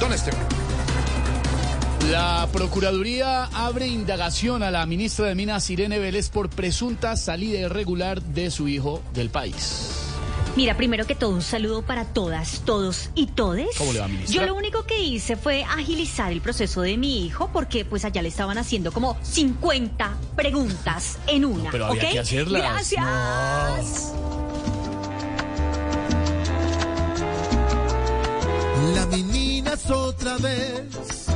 Don Esteban. La Procuraduría abre indagación a la ministra de Minas, Irene Vélez, por presunta salida irregular de su hijo del país. Mira, primero que todo, un saludo para todas, todos y todes. ¿Cómo le va, ministra? Yo lo único que hice fue agilizar el proceso de mi hijo porque pues allá le estaban haciendo como 50 preguntas en una. pero había que hacerlas. Gracias. Otra vez,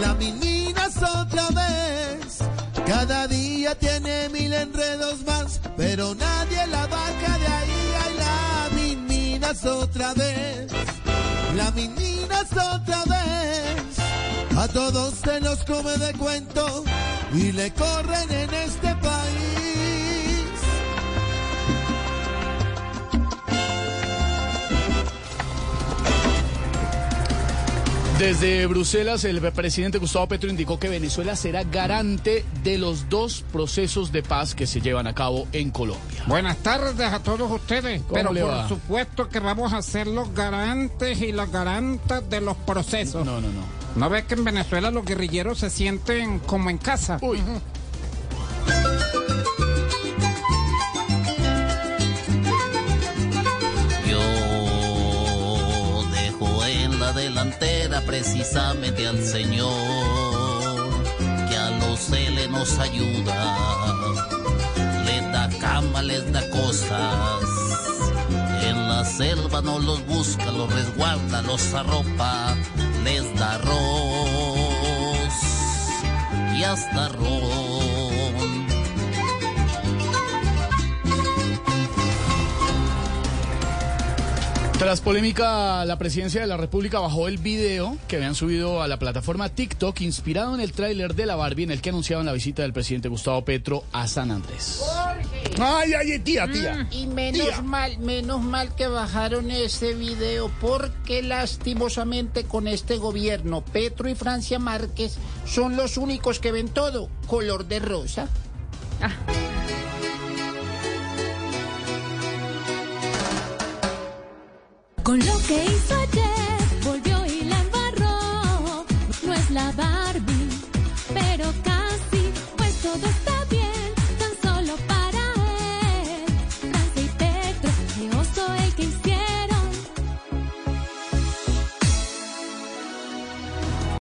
la meninas otra vez. Cada día tiene mil enredos más, pero nadie la baja de ahí. Ay, la meninas otra vez, la meninas otra vez. A todos se los come de cuento y le corren en este país. Desde Bruselas, el presidente Gustavo Petro indicó que Venezuela será garante de los dos procesos de paz que se llevan a cabo en Colombia. Buenas tardes a todos ustedes, ¿Cómo pero por supuesto que vamos a ser los garantes y las garantas de los procesos. No, no, no. ¿No ves que en Venezuela los guerrilleros se sienten como en casa? Uy. En la delantera precisamente al Señor, que a los L nos ayuda, les da cama, les da cosas. En la selva no los busca, los resguarda, los arropa, les da arroz y hasta ron. Tras polémica, la presidencia de la República bajó el video que habían subido a la plataforma TikTok inspirado en el tráiler de la Barbie en el que anunciaban la visita del presidente Gustavo Petro a San Andrés. Ay, ay, tía, tía. Y menos Tía. mal, menos mal que bajaron ese video porque lastimosamente con este gobierno, Petro y Francia Márquez son los únicos que ven todo color de rosa. Con lo que hizo ayer, volvió y la embarró. No es la